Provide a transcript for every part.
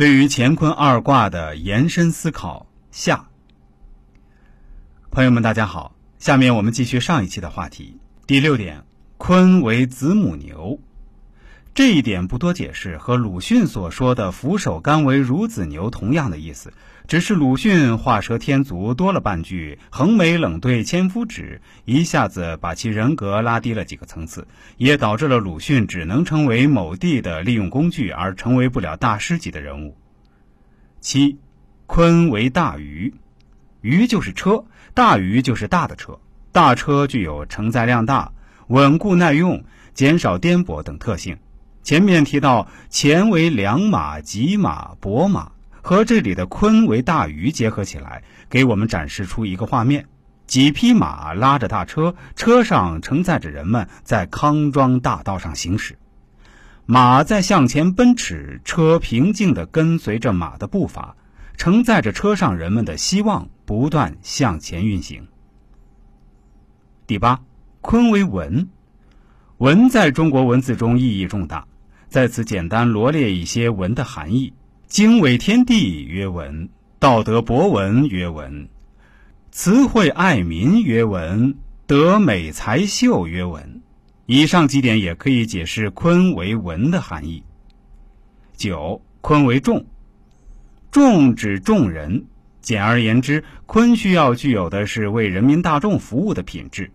对于乾坤二卦的延伸思考下，朋友们，大家好，下面我们继续上一期的话题。第六点，坤为子母牛。这一点不多解释，和鲁迅所说的“俯首甘为孺子牛”同样的意思，只是鲁迅画蛇添足多了半句“横眉冷对千夫指”，一下子把其人格拉低了几个层次，也导致了鲁迅只能成为某地的利用工具，而成为不了大师级的人物。七，鲲为大鱼，鱼就是车，大鱼就是大的车，大车具有承载量大、稳固耐用、减少颠簸等特性。前面提到前为良马、吉马、伯马，和这里的坤为大鱼结合起来，给我们展示出一个画面：几匹马拉着大车，车上承载着人们在康庄大道上行驶，马在向前奔驰，车平静地跟随着马的步伐，承载着车上人们的希望，不断向前运行。第八，坤为文，文在中国文字中意义重大。在此简单罗列一些文的含义：经纬天地曰文，道德博文曰文，词汇爱民曰文，德美才秀曰文。以上几点也可以解释坤为文的含义。九，坤为众，众指众人。简而言之，坤需要具有的是为人民大众服务的品质，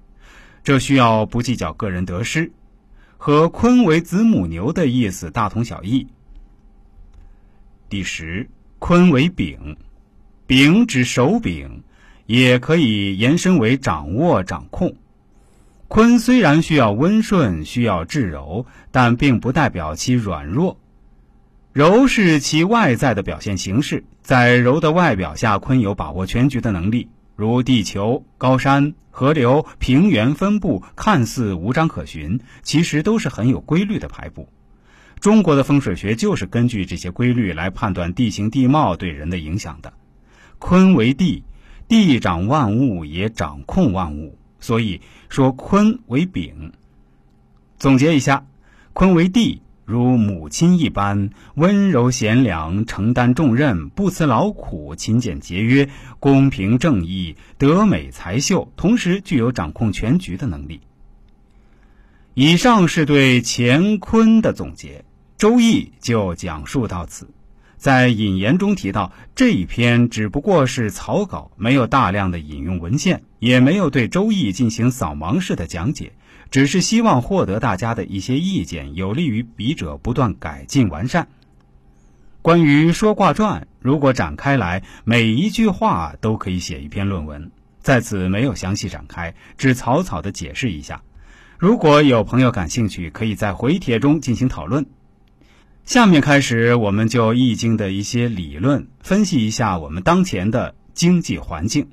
这需要不计较个人得失。和“坤为子母牛”的意思大同小异。第十，坤为柄，柄指手柄，也可以延伸为掌握、掌控。坤虽然需要温顺，需要至柔，但并不代表其软弱。柔是其外在的表现形式，在柔的外表下，坤有把握全局的能力。如地球、高山、河流、平原分布看似无章可循，其实都是很有规律的排布。中国的风水学就是根据这些规律来判断地形地貌对人的影响的。坤为地，地长万物，也掌控万物，所以说坤为丙。总结一下，坤为地。如母亲一般温柔贤良，承担重任，不辞劳苦，勤俭节约，公平正义，德美才秀，同时具有掌控全局的能力。以上是对乾坤的总结，《周易》就讲述到此。在引言中提到，这一篇只不过是草稿，没有大量的引用文献，也没有对《周易》进行扫盲式的讲解。只是希望获得大家的一些意见，有利于笔者不断改进完善。关于说卦传，如果展开来，每一句话都可以写一篇论文。在此没有详细展开，只草草的解释一下。如果有朋友感兴趣，可以在回帖中进行讨论。下面开始，我们就易经的一些理论分析一下我们当前的经济环境。